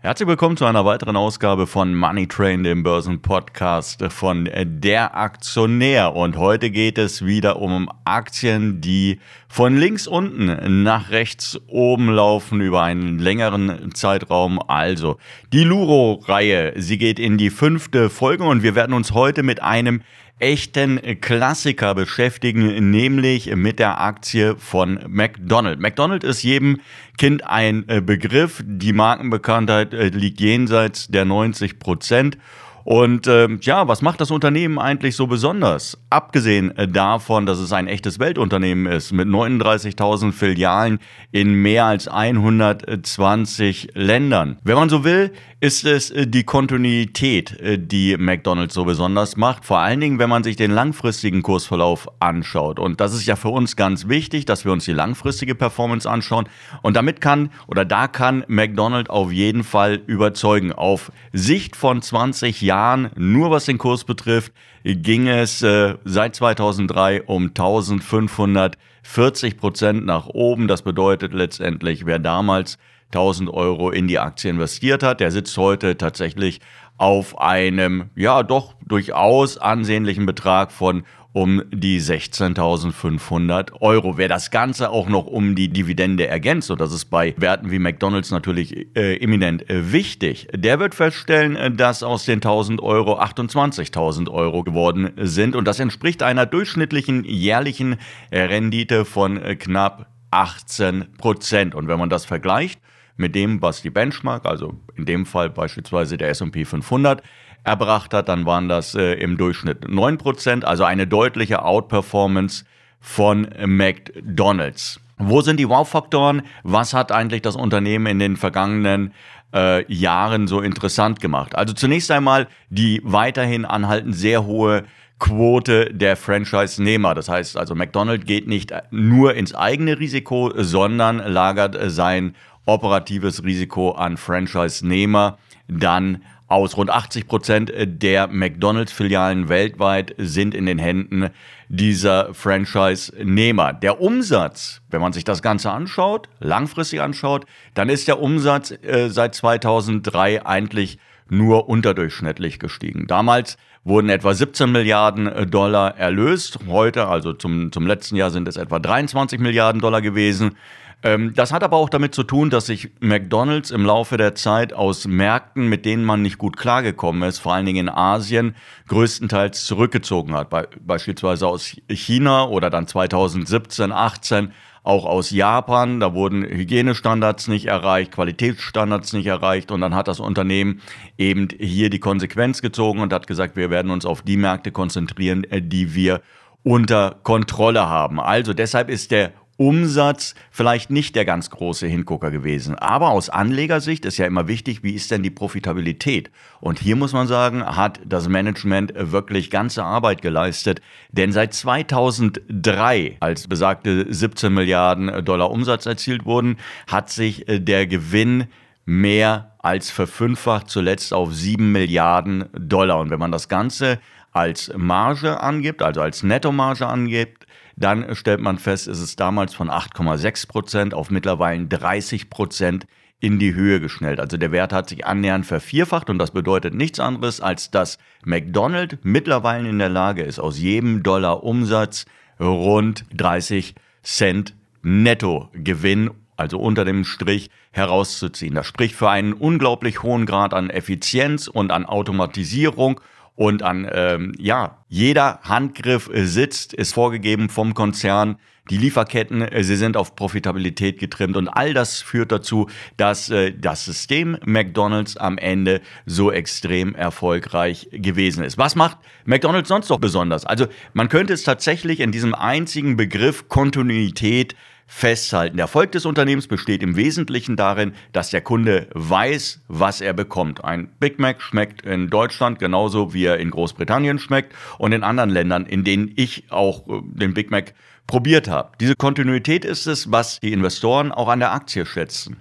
Herzlich willkommen zu einer weiteren Ausgabe von Money Train, dem Börsenpodcast von der Aktionär. Und heute geht es wieder um Aktien, die von links unten nach rechts oben laufen über einen längeren Zeitraum. Also die Luro-Reihe, sie geht in die fünfte Folge und wir werden uns heute mit einem echten Klassiker beschäftigen, nämlich mit der Aktie von McDonald's. McDonald's ist jedem Kind ein äh, Begriff. Die Markenbekanntheit äh, liegt jenseits der 90 Prozent. Und äh, ja, was macht das Unternehmen eigentlich so besonders? Abgesehen äh, davon, dass es ein echtes Weltunternehmen ist mit 39.000 Filialen in mehr als 120 Ländern. Wenn man so will, ist es äh, die Kontinuität, äh, die McDonald's so besonders macht. Vor allen Dingen, wenn man sich den langfristigen Kursverlauf anschaut. Und das ist ja für uns ganz wichtig, dass wir uns die langfristige Performance anschauen. Und damit kann oder da kann McDonald's auf jeden Fall überzeugen. Auf Sicht von 20 Jahren Jahren, nur was den Kurs betrifft, ging es äh, seit 2003 um 1540 Prozent nach oben. Das bedeutet letztendlich, wer damals 1000 Euro in die Aktie investiert hat, der sitzt heute tatsächlich auf einem, ja, doch durchaus ansehnlichen Betrag von um die 16.500 Euro. Wer das Ganze auch noch um die Dividende ergänzt, und das ist bei Werten wie McDonalds natürlich äh, eminent äh, wichtig, der wird feststellen, äh, dass aus den 1.000 Euro 28.000 Euro geworden sind. Und das entspricht einer durchschnittlichen jährlichen Rendite von äh, knapp 18 Prozent. Und wenn man das vergleicht mit dem, was die Benchmark, also in dem Fall beispielsweise der S&P 500, erbracht hat, dann waren das äh, im Durchschnitt 9%, also eine deutliche Outperformance von McDonald's. Wo sind die Wow-Faktoren? Was hat eigentlich das Unternehmen in den vergangenen äh, Jahren so interessant gemacht? Also zunächst einmal die weiterhin anhaltend sehr hohe Quote der Franchise-Nehmer. Das heißt also, McDonald's geht nicht nur ins eigene Risiko, sondern lagert sein operatives Risiko an Franchise-Nehmer dann aus. Rund 80 Prozent der McDonalds-Filialen weltweit sind in den Händen dieser Franchise-Nehmer. Der Umsatz, wenn man sich das Ganze anschaut, langfristig anschaut, dann ist der Umsatz äh, seit 2003 eigentlich nur unterdurchschnittlich gestiegen. Damals wurden etwa 17 Milliarden Dollar erlöst. Heute, also zum, zum letzten Jahr, sind es etwa 23 Milliarden Dollar gewesen. Ähm, das hat aber auch damit zu tun, dass sich McDonald's im Laufe der Zeit aus Märkten, mit denen man nicht gut klargekommen ist, vor allen Dingen in Asien, größtenteils zurückgezogen hat. Be beispielsweise aus China oder dann 2017, 18 auch aus Japan. Da wurden Hygienestandards nicht erreicht, Qualitätsstandards nicht erreicht. Und dann hat das Unternehmen eben hier die Konsequenz gezogen und hat gesagt, wir werden uns auf die Märkte konzentrieren, äh, die wir unter Kontrolle haben. Also deshalb ist der Umsatz vielleicht nicht der ganz große Hingucker gewesen. Aber aus Anlegersicht ist ja immer wichtig, wie ist denn die Profitabilität? Und hier muss man sagen, hat das Management wirklich ganze Arbeit geleistet. Denn seit 2003, als besagte 17 Milliarden Dollar Umsatz erzielt wurden, hat sich äh, der Gewinn mehr als verfünffacht, zuletzt auf 7 Milliarden Dollar. Und wenn man das Ganze als Marge angibt, also als Nettomarge angibt, dann stellt man fest, ist es damals von 8,6 Prozent auf mittlerweile 30 Prozent in die Höhe geschnellt. Also der Wert hat sich annähernd vervierfacht und das bedeutet nichts anderes, als dass McDonald's mittlerweile in der Lage ist, aus jedem Dollar Umsatz rund 30 Cent Nettogewinn, also unter dem Strich, herauszuziehen. Das spricht für einen unglaublich hohen Grad an Effizienz und an Automatisierung und an, ähm, ja, jeder Handgriff äh, sitzt, ist vorgegeben vom Konzern. Die Lieferketten, äh, sie sind auf Profitabilität getrimmt und all das führt dazu, dass äh, das System McDonald's am Ende so extrem erfolgreich gewesen ist. Was macht McDonald's sonst noch besonders? Also man könnte es tatsächlich in diesem einzigen Begriff Kontinuität festhalten. Der Erfolg des Unternehmens besteht im Wesentlichen darin, dass der Kunde weiß, was er bekommt. Ein Big Mac schmeckt in Deutschland genauso wie er in Großbritannien schmeckt und in anderen Ländern, in denen ich auch äh, den Big Mac probiert habe. Diese Kontinuität ist es, was die Investoren auch an der Aktie schätzen.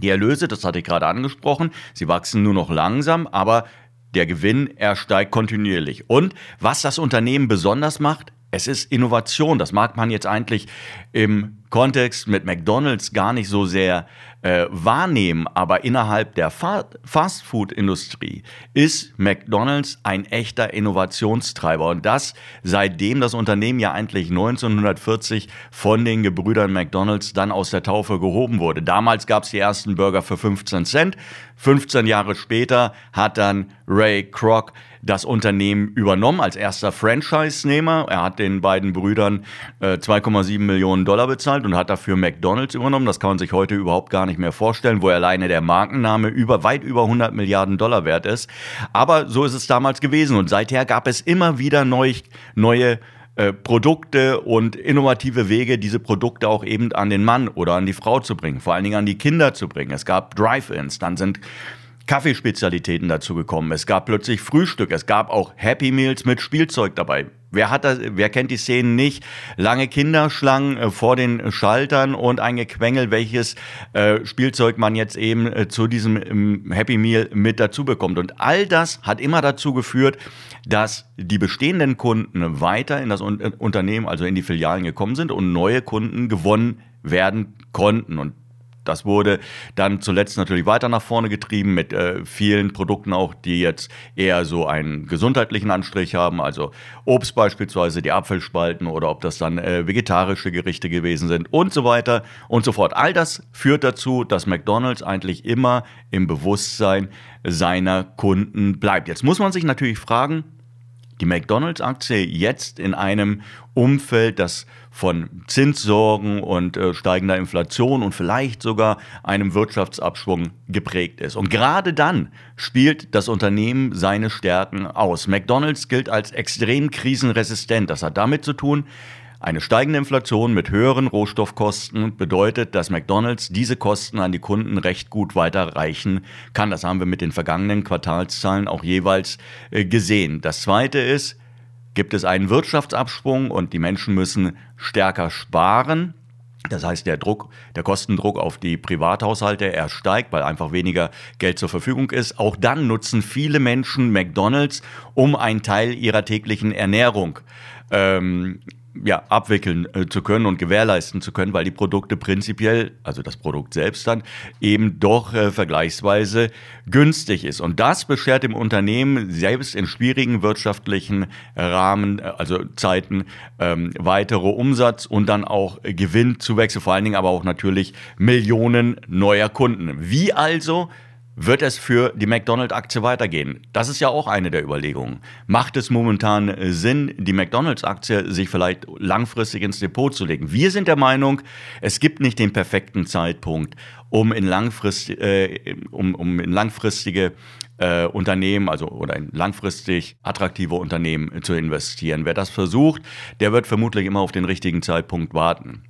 Die Erlöse, das hatte ich gerade angesprochen, sie wachsen nur noch langsam, aber der Gewinn, er steigt kontinuierlich. Und was das Unternehmen besonders macht, es ist Innovation. Das mag man jetzt eigentlich im Kontext mit McDonald's gar nicht so sehr äh, wahrnehmen, aber innerhalb der Fa Fastfood-Industrie ist McDonald's ein echter Innovationstreiber und das seitdem das Unternehmen ja eigentlich 1940 von den Gebrüdern McDonald's dann aus der Taufe gehoben wurde. Damals gab es die ersten Burger für 15 Cent. 15 Jahre später hat dann Ray Kroc das Unternehmen übernommen als erster Franchise-Nehmer. Er hat den beiden Brüdern äh, 2,7 Millionen Dollar bezahlt und hat dafür McDonald's übernommen. Das kann man sich heute überhaupt gar nicht mehr vorstellen, wo alleine der Markenname über weit über 100 Milliarden Dollar wert ist. Aber so ist es damals gewesen und seither gab es immer wieder neu, neue äh, Produkte und innovative Wege, diese Produkte auch eben an den Mann oder an die Frau zu bringen, vor allen Dingen an die Kinder zu bringen. Es gab Drive-ins, dann sind Kaffeespezialitäten dazu gekommen. Es gab plötzlich Frühstück. Es gab auch Happy Meals mit Spielzeug dabei. Wer hat das, wer kennt die Szenen nicht? Lange Kinderschlangen äh, vor den Schaltern und ein Gequengel, welches äh, Spielzeug man jetzt eben äh, zu diesem ähm, Happy Meal mit dazu bekommt. Und all das hat immer dazu geführt, dass die bestehenden Kunden weiter in das Un Unternehmen, also in die Filialen gekommen sind und neue Kunden gewonnen werden konnten. Und das wurde dann zuletzt natürlich weiter nach vorne getrieben mit äh, vielen Produkten auch, die jetzt eher so einen gesundheitlichen Anstrich haben, also Obst beispielsweise, die Apfelspalten oder ob das dann äh, vegetarische Gerichte gewesen sind und so weiter und so fort. All das führt dazu, dass McDonald's eigentlich immer im Bewusstsein seiner Kunden bleibt. Jetzt muss man sich natürlich fragen, die McDonald's-Aktie jetzt in einem Umfeld, das von Zinssorgen und äh, steigender Inflation und vielleicht sogar einem Wirtschaftsabschwung geprägt ist. Und gerade dann spielt das Unternehmen seine Stärken aus. McDonald's gilt als extrem krisenresistent. Das hat damit zu tun, eine steigende Inflation mit höheren Rohstoffkosten bedeutet, dass McDonald's diese Kosten an die Kunden recht gut weiterreichen kann. Das haben wir mit den vergangenen Quartalszahlen auch jeweils äh, gesehen. Das Zweite ist, gibt es einen Wirtschaftsabschwung und die Menschen müssen stärker sparen. Das heißt, der Druck, der Kostendruck auf die Privathaushalte, er steigt, weil einfach weniger Geld zur Verfügung ist. Auch dann nutzen viele Menschen McDonalds, um einen Teil ihrer täglichen Ernährung ähm, ja, abwickeln äh, zu können und gewährleisten zu können, weil die Produkte prinzipiell, also das Produkt selbst dann, eben doch äh, vergleichsweise günstig ist. Und das beschert dem Unternehmen selbst in schwierigen wirtschaftlichen Rahmen, äh, also Zeiten, ähm, weitere Umsatz und dann auch Gewinnzuwächse, vor allen Dingen aber auch natürlich Millionen neuer Kunden. Wie also wird es für die McDonald's-Aktie weitergehen? Das ist ja auch eine der Überlegungen. Macht es momentan äh, Sinn, die McDonald's-Aktie sich vielleicht langfristig ins Depot zu legen? Wir sind der Meinung, es gibt nicht den perfekten Zeitpunkt, um in, langfrist, äh, um, um in langfristige äh, Unternehmen, also oder in langfristig attraktive Unternehmen zu investieren. Wer das versucht, der wird vermutlich immer auf den richtigen Zeitpunkt warten.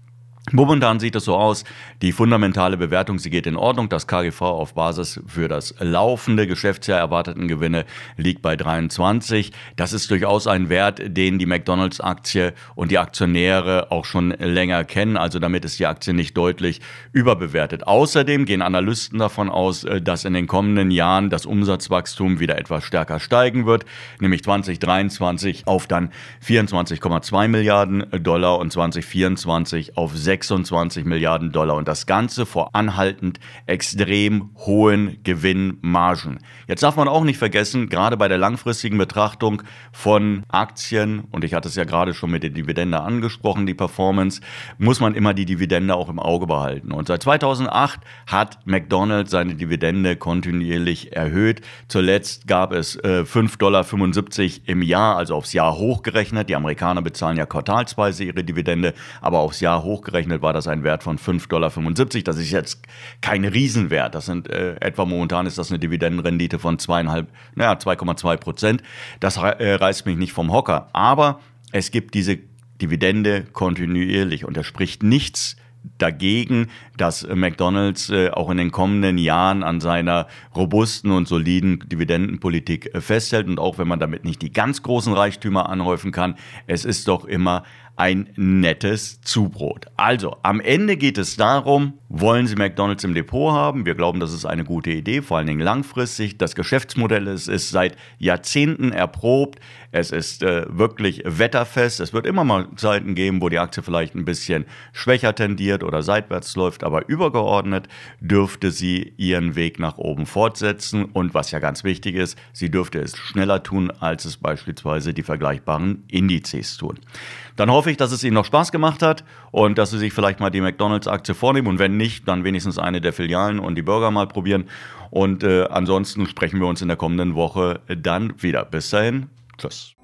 Momentan sieht es so aus, die fundamentale Bewertung, sie geht in Ordnung. Das KGV auf Basis für das laufende Geschäftsjahr erwarteten Gewinne liegt bei 23. Das ist durchaus ein Wert, den die McDonalds-Aktie und die Aktionäre auch schon länger kennen. Also damit ist die Aktie nicht deutlich überbewertet. Außerdem gehen Analysten davon aus, äh, dass in den kommenden Jahren das Umsatzwachstum wieder etwas stärker steigen wird, nämlich 2023 auf dann 24,2 Milliarden Dollar und 2024 auf 6 26 Milliarden Dollar und das Ganze vor anhaltend extrem hohen Gewinnmargen. Jetzt darf man auch nicht vergessen, gerade bei der langfristigen Betrachtung von Aktien, und ich hatte es ja gerade schon mit der Dividende angesprochen, die Performance, muss man immer die Dividende auch im Auge behalten. Und seit 2008 hat McDonald's seine Dividende kontinuierlich erhöht. Zuletzt gab es äh, 5,75 Dollar im Jahr, also aufs Jahr hochgerechnet. Die Amerikaner bezahlen ja quartalsweise ihre Dividende, aber aufs Jahr hochgerechnet hochgerechnet war das ein Wert von 5,75 Dollar. Das ist jetzt kein Riesenwert. Das sind äh, etwa momentan ist das eine Dividendenrendite von zweieinhalb, naja, 2,2 Prozent. Das äh, reißt mich nicht vom Hocker. Aber es gibt diese Dividende kontinuierlich und er spricht nichts dagegen, dass McDonald's äh, auch in den kommenden Jahren an seiner robusten und soliden Dividendenpolitik äh, festhält. Und auch wenn man damit nicht die ganz großen Reichtümer anhäufen kann, es ist doch immer ein nettes Zubrot. Also, am Ende geht es darum, wollen Sie McDonald's im Depot haben? Wir glauben, das ist eine gute Idee, vor allen Dingen langfristig. Das Geschäftsmodell ist, ist seit Jahrzehnten erprobt. Es ist äh, wirklich wetterfest. Es wird immer mal Zeiten geben, wo die Aktie vielleicht ein bisschen schwächer tendiert oder seitwärts läuft, aber übergeordnet dürfte sie ihren Weg nach oben fortsetzen. Und was ja ganz wichtig ist, sie dürfte es schneller tun, als es beispielsweise die vergleichbaren Indizes tun. Dann hoffe ich, dass es Ihnen noch Spaß gemacht hat und dass Sie sich vielleicht mal die McDonalds-Aktie vornehmen und wenn nicht, dann wenigstens eine der Filialen und die Burger mal probieren. Und äh, ansonsten sprechen wir uns in der kommenden Woche dann wieder. Bis dahin, Tschüss.